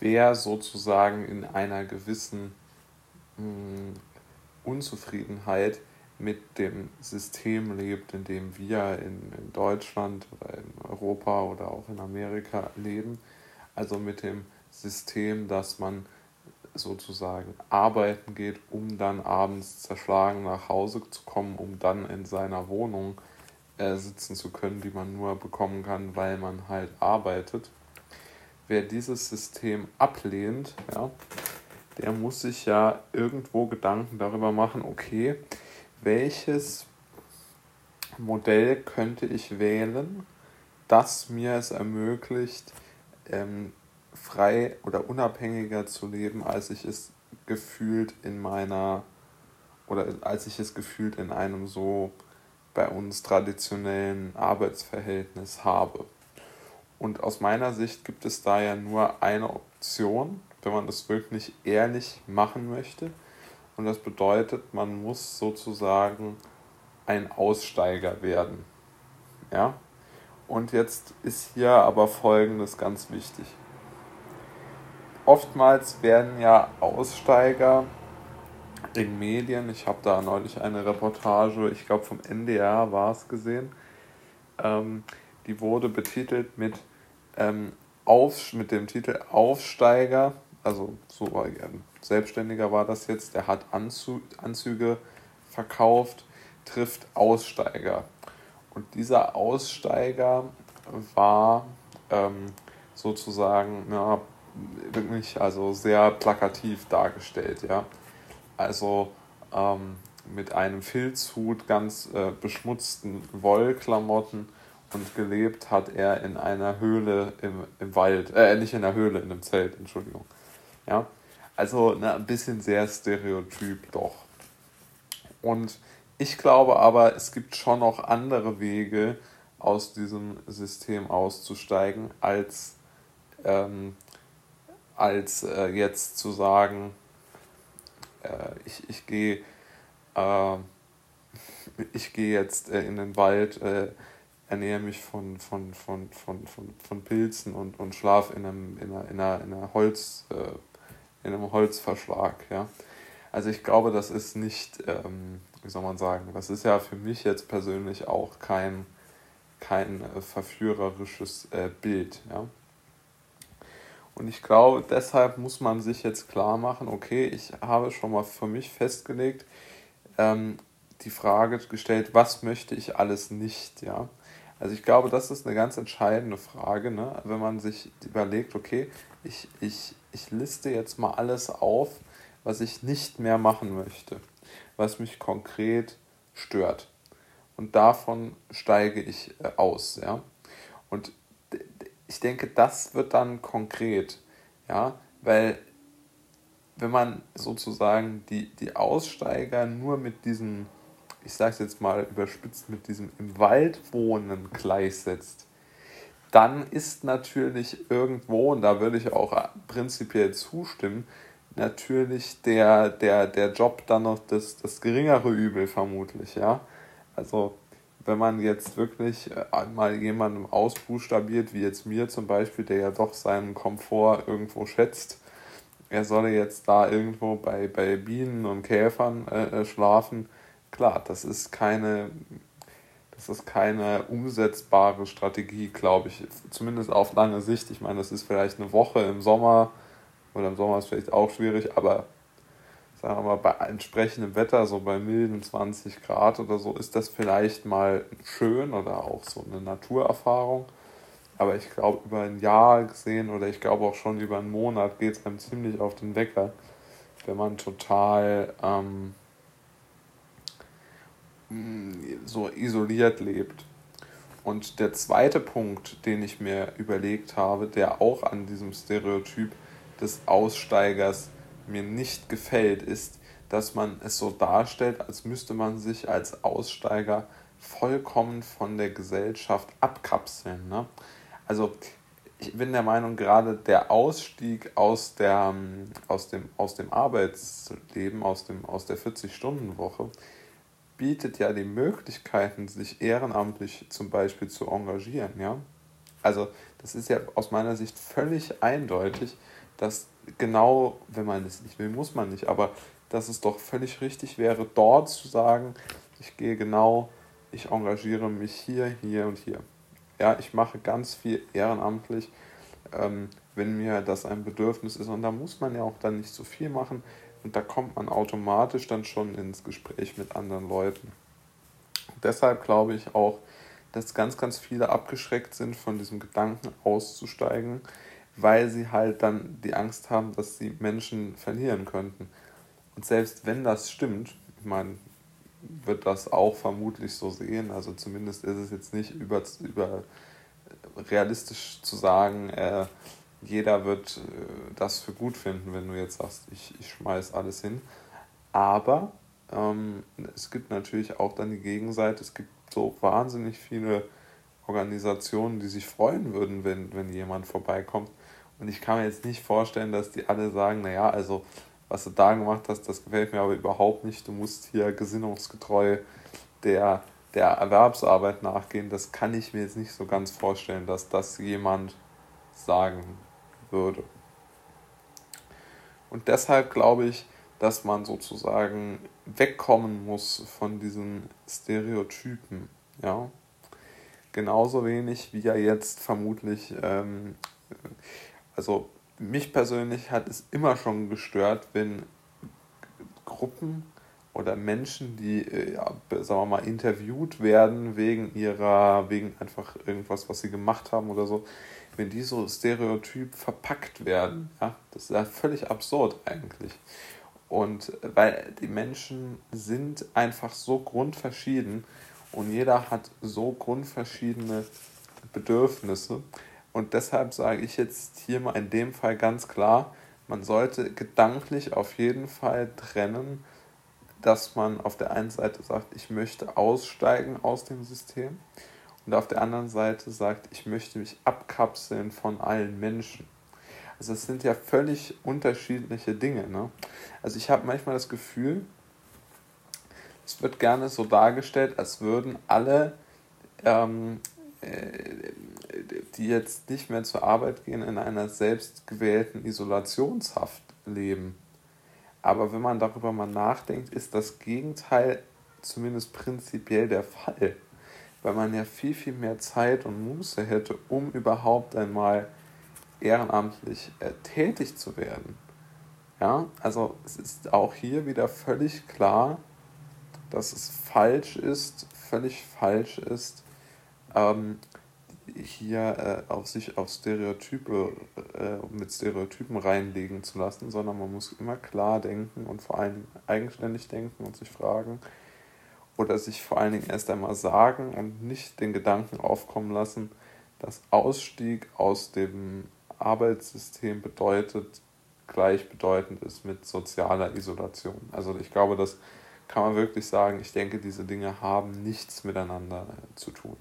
wer sozusagen in einer gewissen mh, hm, Unzufriedenheit mit dem System lebt, in dem wir in, in Deutschland oder in Europa oder auch in Amerika leben. Also mit dem System, dass man sozusagen arbeiten geht, um dann abends zerschlagen nach Hause zu kommen, um dann in seiner Wohnung äh, sitzen zu können, die man nur bekommen kann, weil man halt arbeitet. Wer dieses System ablehnt, ja, der muss sich ja irgendwo Gedanken darüber machen, okay, welches Modell könnte ich wählen, das mir es ermöglicht, ähm, frei oder unabhängiger zu leben, als ich es gefühlt in meiner oder als ich es gefühlt in einem so bei uns traditionellen Arbeitsverhältnis habe. Und aus meiner Sicht gibt es da ja nur eine Option, wenn man das wirklich ehrlich machen möchte. Und das bedeutet, man muss sozusagen ein Aussteiger werden. Ja? Und jetzt ist hier aber Folgendes ganz wichtig. Oftmals werden ja Aussteiger in Medien, ich habe da neulich eine Reportage, ich glaube vom NDR war es gesehen, ähm, die wurde betitelt mit, ähm, auf, mit dem Titel Aufsteiger, also so ähm, Selbstständiger war das jetzt, der hat Anzü Anzüge verkauft, trifft Aussteiger. Und dieser Aussteiger war ähm, sozusagen ja, wirklich also sehr plakativ dargestellt, ja. Also ähm, mit einem Filzhut, ganz äh, beschmutzten Wollklamotten und gelebt hat er in einer Höhle im, im Wald, äh, nicht in einer Höhle, in einem Zelt, Entschuldigung. Ja, also ne, ein bisschen sehr stereotyp doch. Und ich glaube aber, es gibt schon noch andere Wege, aus diesem System auszusteigen, als, ähm, als äh, jetzt zu sagen, äh, ich, ich gehe äh, ich gehe jetzt äh, in den Wald, äh, ernähre mich von, von, von, von, von, von Pilzen und, und schlafe in einem, in einer, in einer, in einer Holz, äh, in einem Holzverschlag. Ja? Also ich glaube, das ist nicht, ähm, wie soll man sagen, das ist ja für mich jetzt persönlich auch kein, kein äh, verführerisches äh, Bild. Ja? Und ich glaube, deshalb muss man sich jetzt klar machen, okay, ich habe schon mal für mich festgelegt, ähm, die Frage gestellt, was möchte ich alles nicht, ja. Also ich glaube, das ist eine ganz entscheidende Frage, ne? wenn man sich überlegt, okay, ich, ich, ich liste jetzt mal alles auf, was ich nicht mehr machen möchte, was mich konkret stört. Und davon steige ich äh, aus, ja. Und ich denke, das wird dann konkret, ja, weil wenn man sozusagen die, die Aussteiger nur mit diesem ich sage es jetzt mal überspitzt, mit diesem im Wald wohnen gleichsetzt, dann ist natürlich irgendwo, und da würde ich auch prinzipiell zustimmen, natürlich der, der, der Job dann noch das, das geringere Übel vermutlich, ja. Also wenn man jetzt wirklich äh, mal jemandem ausbuchstabiert, wie jetzt mir zum Beispiel, der ja doch seinen Komfort irgendwo schätzt, er solle jetzt da irgendwo bei, bei Bienen und Käfern äh, äh schlafen, klar, das ist keine, das ist keine umsetzbare Strategie, glaube ich. Zumindest auf lange Sicht. Ich meine, das ist vielleicht eine Woche im Sommer oder im Sommer ist vielleicht auch schwierig, aber sagen wir mal, bei entsprechendem Wetter, so bei milden 20 Grad oder so, ist das vielleicht mal schön oder auch so eine Naturerfahrung. Aber ich glaube, über ein Jahr gesehen oder ich glaube auch schon über einen Monat geht es einem ziemlich auf den Wecker, wenn man total ähm, so isoliert lebt. Und der zweite Punkt, den ich mir überlegt habe, der auch an diesem Stereotyp des Aussteigers mir nicht gefällt, ist, dass man es so darstellt, als müsste man sich als Aussteiger vollkommen von der Gesellschaft abkapseln. Ne? Also ich bin der Meinung, gerade der Ausstieg aus, der, aus, dem, aus dem Arbeitsleben, aus, dem, aus der 40-Stunden-Woche, bietet ja die Möglichkeiten, sich ehrenamtlich zum Beispiel zu engagieren, ja. also das ist ja aus meiner Sicht völlig eindeutig, dass genau, wenn man es nicht will, muss man nicht, aber dass es doch völlig richtig wäre, dort zu sagen, ich gehe genau, ich engagiere mich hier, hier und hier. Ja, ich mache ganz viel ehrenamtlich, ähm, wenn mir das ein Bedürfnis ist. Und da muss man ja auch dann nicht so viel machen. Und da kommt man automatisch dann schon ins Gespräch mit anderen Leuten. Und deshalb glaube ich auch, dass ganz, ganz viele abgeschreckt sind, von diesem Gedanken auszusteigen, weil sie halt dann die Angst haben, dass sie Menschen verlieren könnten. Und selbst wenn das stimmt, ich meine, wird das auch vermutlich so sehen. Also zumindest ist es jetzt nicht über, über realistisch zu sagen, äh, jeder wird äh, das für gut finden, wenn du jetzt sagst, ich, ich schmeiß alles hin. Aber ähm, es gibt natürlich auch dann die Gegenseite. Es gibt so wahnsinnig viele Organisationen, die sich freuen würden, wenn, wenn jemand vorbeikommt. Und ich kann mir jetzt nicht vorstellen, dass die alle sagen, naja, also was du da gemacht hast, das gefällt mir aber überhaupt nicht. Du musst hier gesinnungsgetreu der, der Erwerbsarbeit nachgehen. Das kann ich mir jetzt nicht so ganz vorstellen, dass das jemand sagen würde. Und deshalb glaube ich, dass man sozusagen wegkommen muss von diesen Stereotypen. Ja? Genauso wenig wie ja jetzt vermutlich, ähm, also mich persönlich hat es immer schon gestört, wenn Gruppen oder Menschen, die, äh, ja, sagen wir mal, interviewt werden wegen ihrer, wegen einfach irgendwas, was sie gemacht haben oder so, wenn die so stereotyp verpackt werden, ja, das ist ja völlig absurd eigentlich. Und weil die Menschen sind einfach so grundverschieden und jeder hat so grundverschiedene Bedürfnisse, und deshalb sage ich jetzt hier mal in dem Fall ganz klar, man sollte gedanklich auf jeden Fall trennen, dass man auf der einen Seite sagt, ich möchte aussteigen aus dem System und auf der anderen Seite sagt, ich möchte mich abkapseln von allen Menschen. Also es sind ja völlig unterschiedliche Dinge. Ne? Also ich habe manchmal das Gefühl, es wird gerne so dargestellt, als würden alle ähm, äh, die jetzt nicht mehr zur Arbeit gehen, in einer selbstgewählten Isolationshaft leben. Aber wenn man darüber mal nachdenkt, ist das Gegenteil zumindest prinzipiell der Fall. Weil man ja viel, viel mehr Zeit und Muße hätte, um überhaupt einmal ehrenamtlich äh, tätig zu werden. Ja, also es ist auch hier wieder völlig klar, dass es falsch ist, völlig falsch ist, ähm, hier äh, auf sich auf Stereotype äh, mit Stereotypen reinlegen zu lassen, sondern man muss immer klar denken und vor allem eigenständig denken und sich fragen oder sich vor allen Dingen erst einmal sagen und nicht den Gedanken aufkommen lassen, dass Ausstieg aus dem Arbeitssystem bedeutet, gleichbedeutend ist mit sozialer Isolation. Also ich glaube, das kann man wirklich sagen. Ich denke, diese Dinge haben nichts miteinander zu tun.